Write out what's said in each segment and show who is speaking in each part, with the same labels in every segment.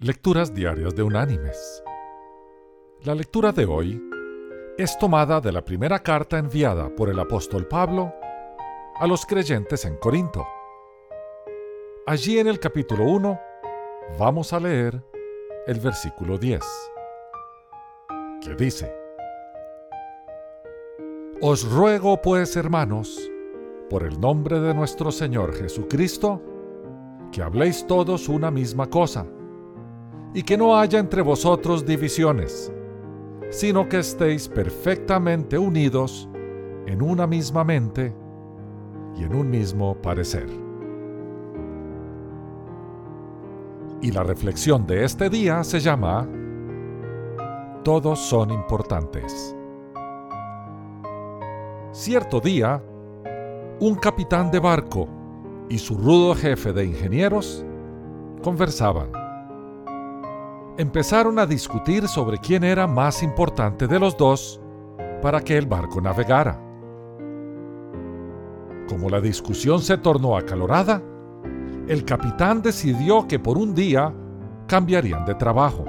Speaker 1: Lecturas Diarias de Unánimes. La lectura de hoy es tomada de la primera carta enviada por el apóstol Pablo a los creyentes en Corinto. Allí en el capítulo 1 vamos a leer el versículo 10, que dice, Os ruego pues, hermanos, por el nombre de nuestro Señor Jesucristo, que habléis todos una misma cosa y que no haya entre vosotros divisiones, sino que estéis perfectamente unidos en una misma mente y en un mismo parecer. Y la reflexión de este día se llama Todos son importantes. Cierto día, un capitán de barco y su rudo jefe de ingenieros conversaban empezaron a discutir sobre quién era más importante de los dos para que el barco navegara. Como la discusión se tornó acalorada, el capitán decidió que por un día cambiarían de trabajo.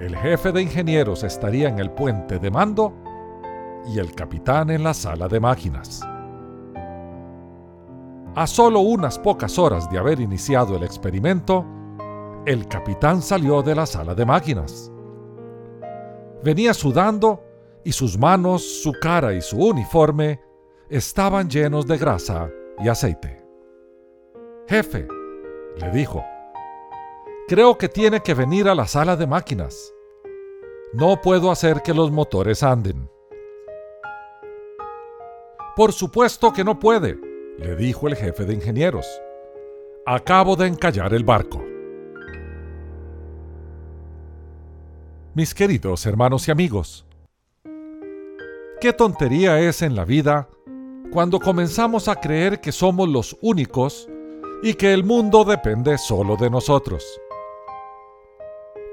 Speaker 1: El jefe de ingenieros estaría en el puente de mando y el capitán en la sala de máquinas. A solo unas pocas horas de haber iniciado el experimento, el capitán salió de la sala de máquinas. Venía sudando y sus manos, su cara y su uniforme estaban llenos de grasa y aceite. Jefe, le dijo, creo que tiene que venir a la sala de máquinas. No puedo hacer que los motores anden. Por supuesto que no puede, le dijo el jefe de ingenieros. Acabo de encallar el barco. Mis queridos hermanos y amigos. Qué tontería es en la vida cuando comenzamos a creer que somos los únicos y que el mundo depende solo de nosotros.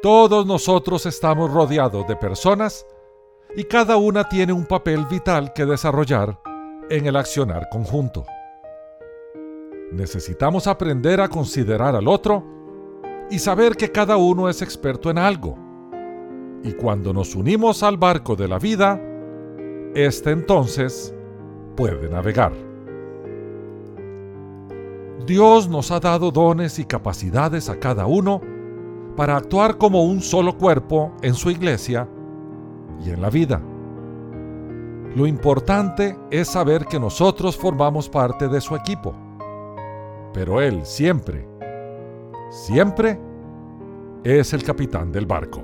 Speaker 1: Todos nosotros estamos rodeados de personas y cada una tiene un papel vital que desarrollar en el accionar conjunto. Necesitamos aprender a considerar al otro y saber que cada uno es experto en algo y cuando nos unimos al barco de la vida, éste entonces puede navegar. Dios nos ha dado dones y capacidades a cada uno para actuar como un solo cuerpo en su iglesia y en la vida. Lo importante es saber que nosotros formamos parte de su equipo, pero Él siempre, siempre es el capitán del barco.